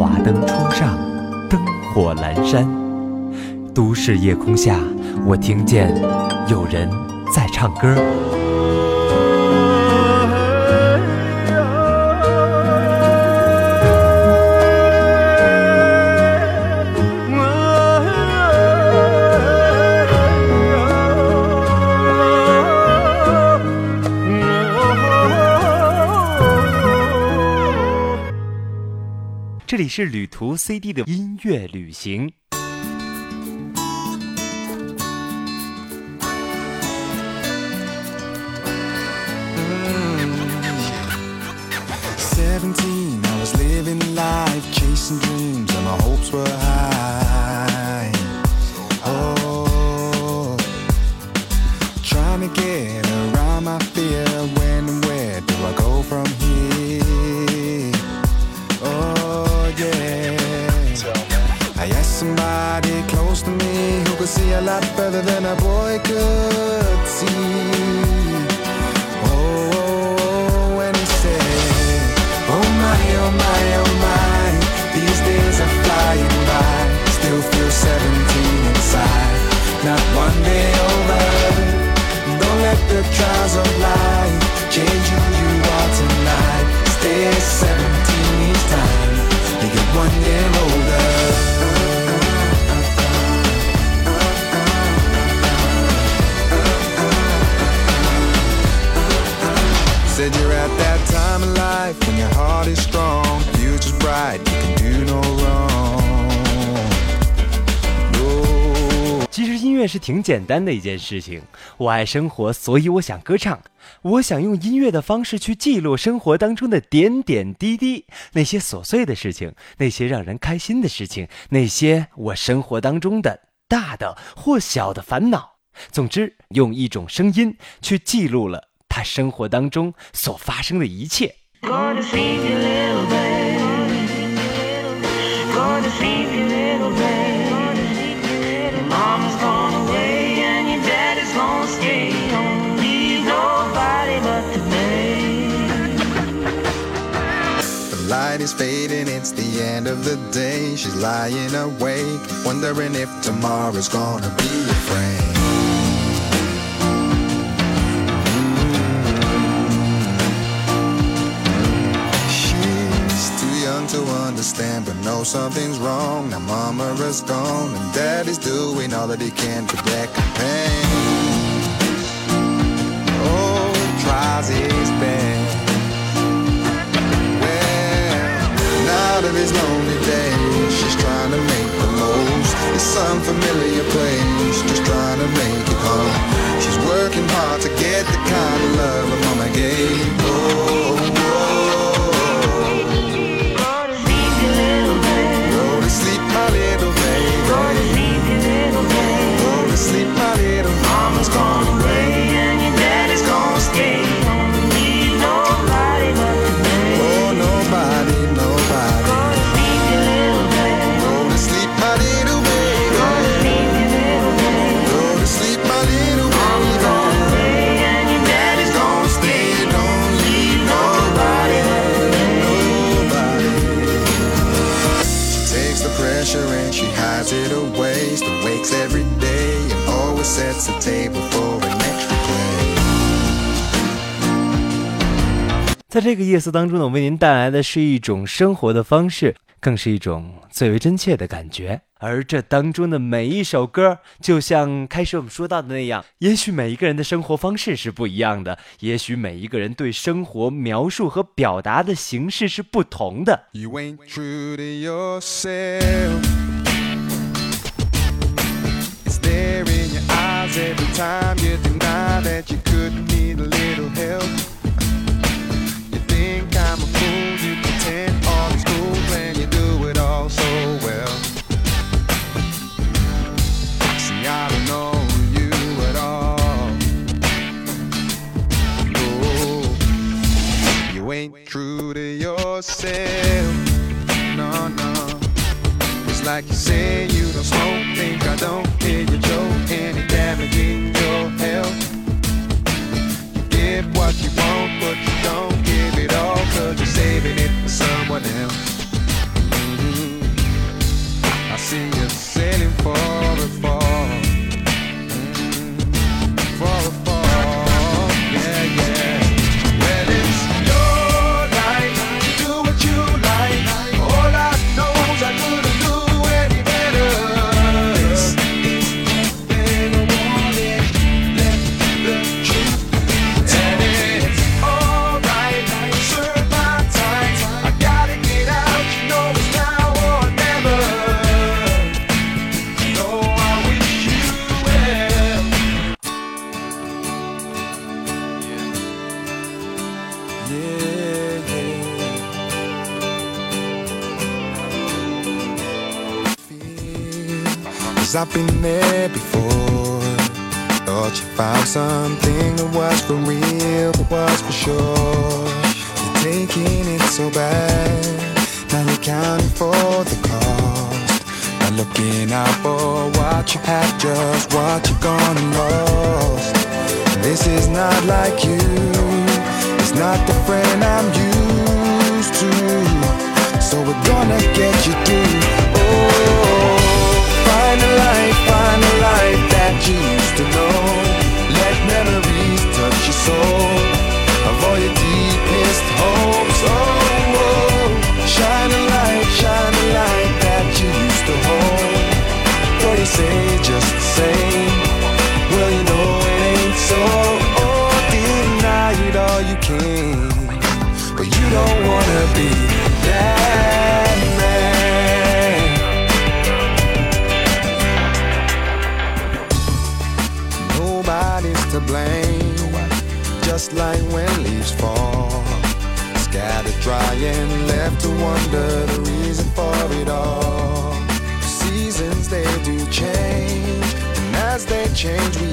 华灯初上，灯火阑珊。都市夜空下，我听见有人在唱歌。这里是旅途 CD 的音乐旅行。Seventeen, I was living life, chasing dreams, and my hopes were high. Oh, trying to get around my fear. A lot further than a boy could see. Oh, oh, oh and he said, Oh my, oh my, oh my, these days are flying by. Still feel 17 inside, not one day over. Don't let the trials of life change who you are tonight. Stay 17 each time, you get one year older. 乐是挺简单的一件事情。我爱生活，所以我想歌唱。我想用音乐的方式去记录生活当中的点点滴滴，那些琐碎的事情，那些让人开心的事情，那些我生活当中的大的或小的烦恼。总之，用一种声音去记录了他生活当中所发生的一切。Is fading, it's the end of the day. She's lying awake, wondering if tomorrow's gonna be a young to understand, but knows something's wrong. Now mama is gone, and daddy's doing all that he can to recompense. Oh, tries his best. It's some familiar place, just trying to make it home. She's working hard to get the kind the an extra play. 在这个夜色当中呢，我为您带来的是一种生活的方式，更是一种最为真切的感觉。而这当中的每一首歌，就像开始我们说到的那样，也许每一个人的生活方式是不一样的，也许每一个人对生活描述和表达的形式是不同的。You ain't true to yourself. That you could need a little help. You think I'm a fool, you pretend all is cool when you do it all so well. See, I don't know you at all. No, you ain't true to yourself. No, no. It's like you say Cause I've been there before. Thought you found something that was for real, that was for sure. You're taking it so bad. Now you're counting for the cost. Not looking out for what you have, just what you're gonna lost. This is not like you. It's not the friend I'm used to. So we're gonna get you through. Oh, find a life, find a life that you used to know. Let memories touch your soul. Of all your deepest hopes. Oh, oh, shine a light, shine a light that you used to hold. Though you say just the Just like when leaves fall. Scattered dry and left to wonder the reason for it all. Seasons they do change, and as they change, we